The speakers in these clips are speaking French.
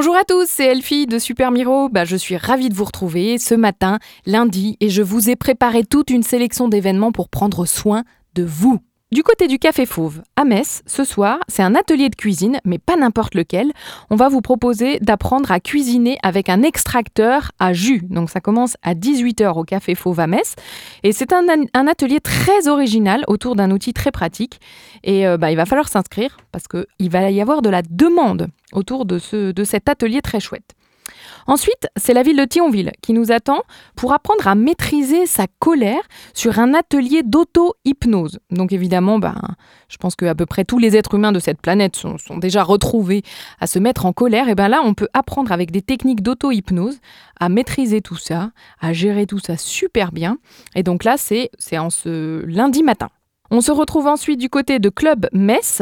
Bonjour à tous, c'est Elfie de Super Miro. Bah, je suis ravie de vous retrouver ce matin, lundi, et je vous ai préparé toute une sélection d'événements pour prendre soin de vous. Du côté du Café Fauve, à Metz, ce soir, c'est un atelier de cuisine, mais pas n'importe lequel. On va vous proposer d'apprendre à cuisiner avec un extracteur à jus. Donc ça commence à 18h au Café Fauve à Metz. Et c'est un, atelier très original autour d'un outil très pratique. Et euh, bah, il va falloir s'inscrire parce qu'il va y avoir de la demande autour de, ce, de cet atelier très chouette. Ensuite, c'est la ville de Thionville qui nous attend pour apprendre à maîtriser sa colère sur un atelier d'auto-hypnose. Donc évidemment, ben, je pense qu'à peu près tous les êtres humains de cette planète sont, déjà retrouvés à se mettre en colère. Et bien là, on peut apprendre avec des techniques d'auto-hypnose à maîtriser tout ça, à gérer tout ça super bien. Et donc là, c'est en ce lundi matin. On se retrouve ensuite du côté de Club Metz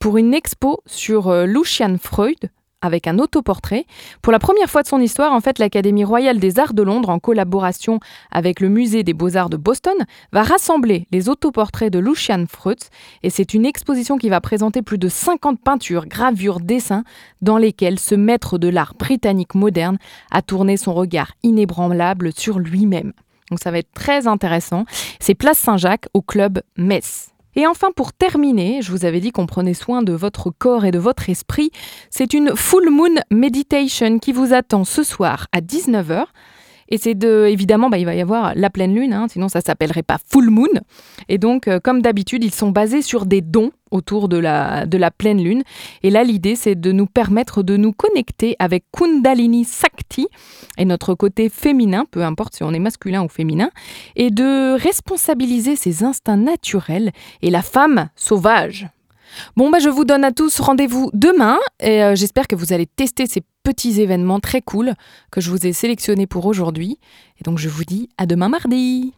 pour une expo sur euh, Lucian Freud, avec un autoportrait. Pour la première fois de son histoire, en fait, l'Académie royale des arts de Londres, en collaboration avec le Musée des beaux-arts de Boston, va rassembler les autoportraits de Lucian Freud. Et c'est une exposition qui va présenter plus de 50 peintures, gravures, dessins, dans lesquels ce maître de l'art britannique moderne a tourné son regard inébranlable sur lui-même. Donc ça va être très intéressant. C'est Place Saint-Jacques au club Metz. Et enfin, pour terminer, je vous avais dit qu'on prenait soin de votre corps et de votre esprit. C'est une Full Moon Meditation qui vous attend ce soir à 19h. Et c'est de, évidemment, bah, il va y avoir la pleine lune, hein, sinon ça s'appellerait pas full moon. Et donc, euh, comme d'habitude, ils sont basés sur des dons autour de la, de la pleine lune. Et là, l'idée, c'est de nous permettre de nous connecter avec Kundalini Sakti et notre côté féminin, peu importe si on est masculin ou féminin, et de responsabiliser ses instincts naturels et la femme sauvage. Bon, bah, je vous donne à tous rendez-vous demain et euh, j'espère que vous allez tester ces petits événements très cool que je vous ai sélectionnés pour aujourd'hui. Et donc, je vous dis à demain mardi.